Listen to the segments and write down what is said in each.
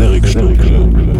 Frederic Stunkel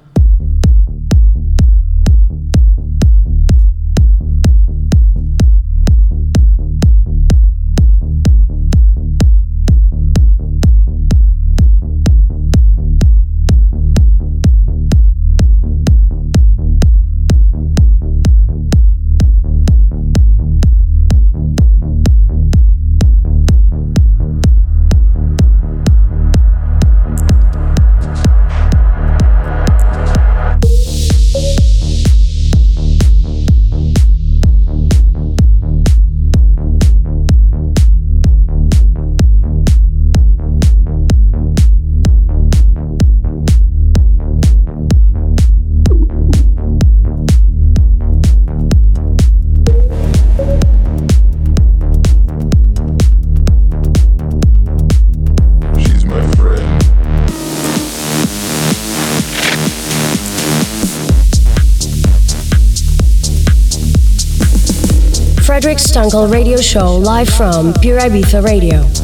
Stunkel Radio Show live from Pure Ibiza Radio.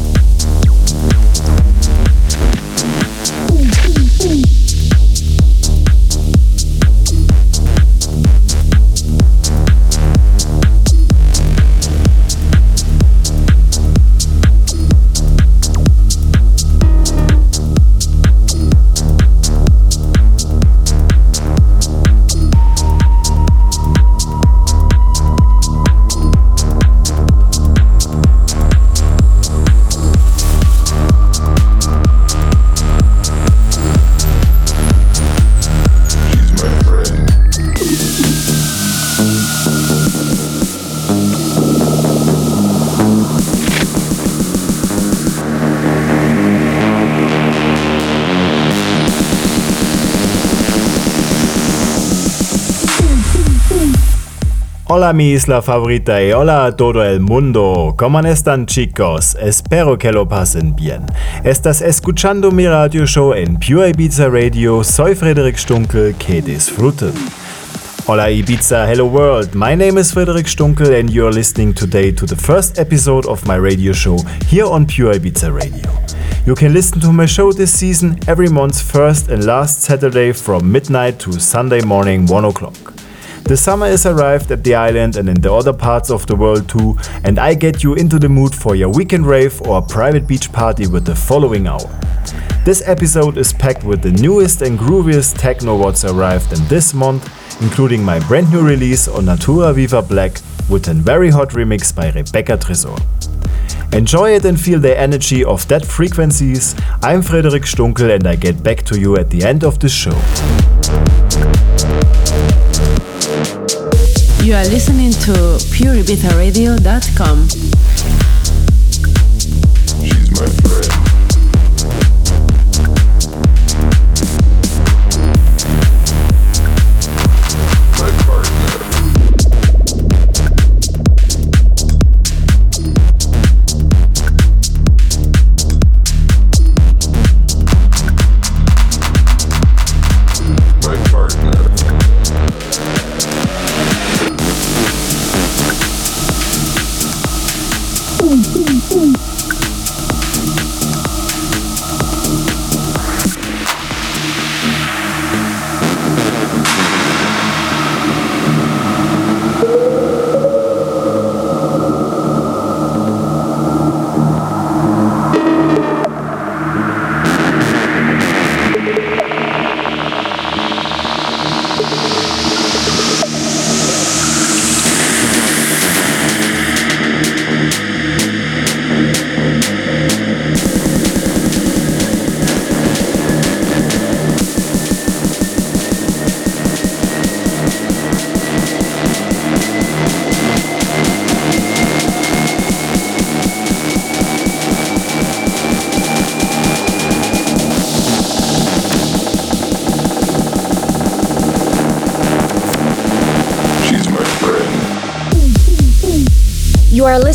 Hola mi isla favorita y hola a todo el mundo. ¿Cómo están chicos? Espero que lo pasen bien. Estás escuchando mi radio show en Pure Ibiza Radio. Soy Frederic Stunkel. Que disfruten. Hola Ibiza, hello world. My name is Frederic Stunkel and you're listening today to the first episode of my radio show here on Pure Ibiza Radio. You can listen to my show this season every month first and last Saturday from midnight to Sunday morning 1 o'clock. The summer is arrived at the island and in the other parts of the world too, and I get you into the mood for your weekend rave or private beach party with the following hour. This episode is packed with the newest and grooviest techno what's arrived in this month, including my brand new release on Natura Viva Black with a very hot remix by Rebecca Tresor. Enjoy it and feel the energy of that frequencies. I'm Frederic Stunkel and I get back to you at the end of the show. You are listening to pureibizaradio.com. She's my friend.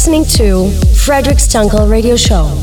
listening to Frederic Stunkel Radio Show.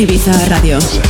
Ibiza Radio.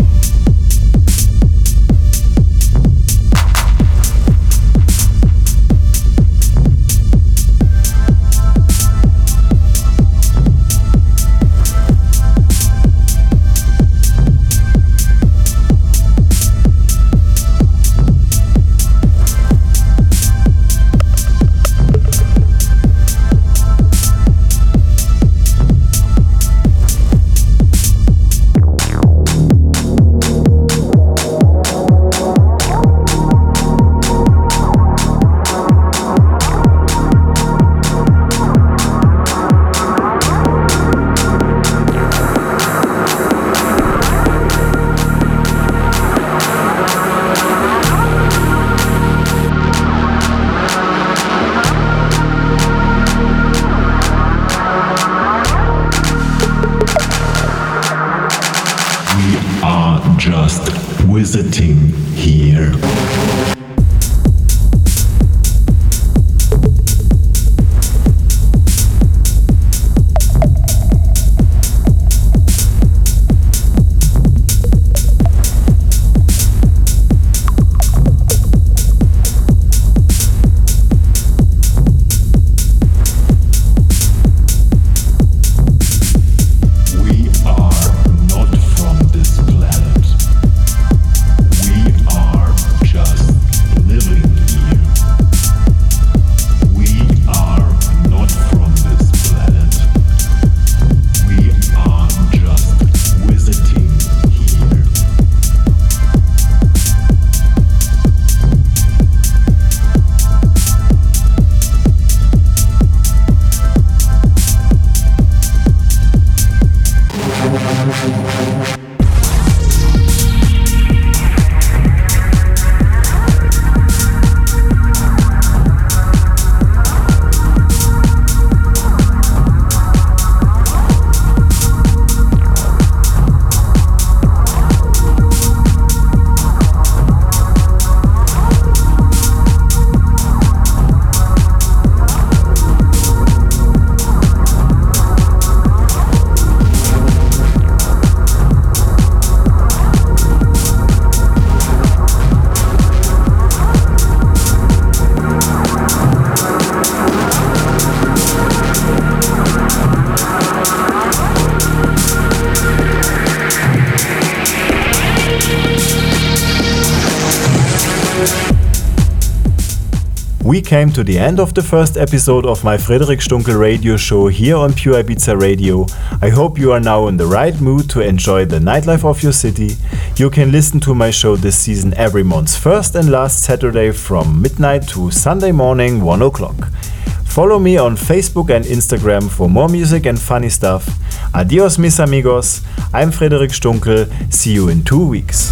came to the end of the first episode of my Frederic Stunkel radio show here on Pure Ibiza Radio. I hope you are now in the right mood to enjoy the nightlife of your city. You can listen to my show this season every month's first and last Saturday from midnight to Sunday morning 1 o'clock. Follow me on Facebook and Instagram for more music and funny stuff. Adios mis amigos. I'm Frederic Stunkel. See you in two weeks.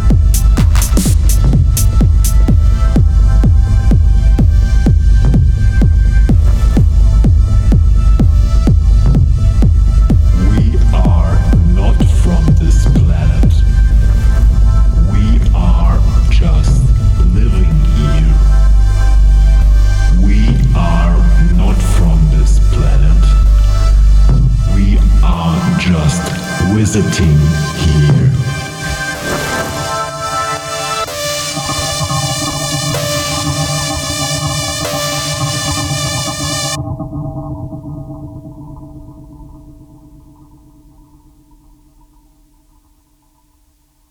Visiting here.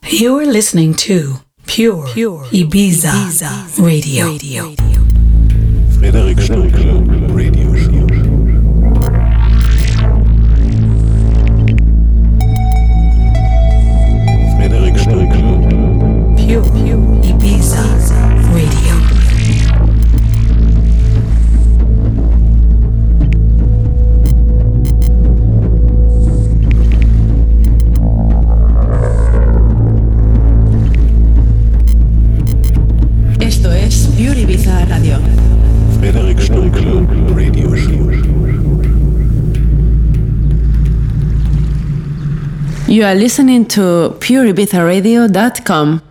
You're listening to Pure, Pure Ibiza, Radio. Radio. Frederic Stunkel You are listening to pureibizaradio.com.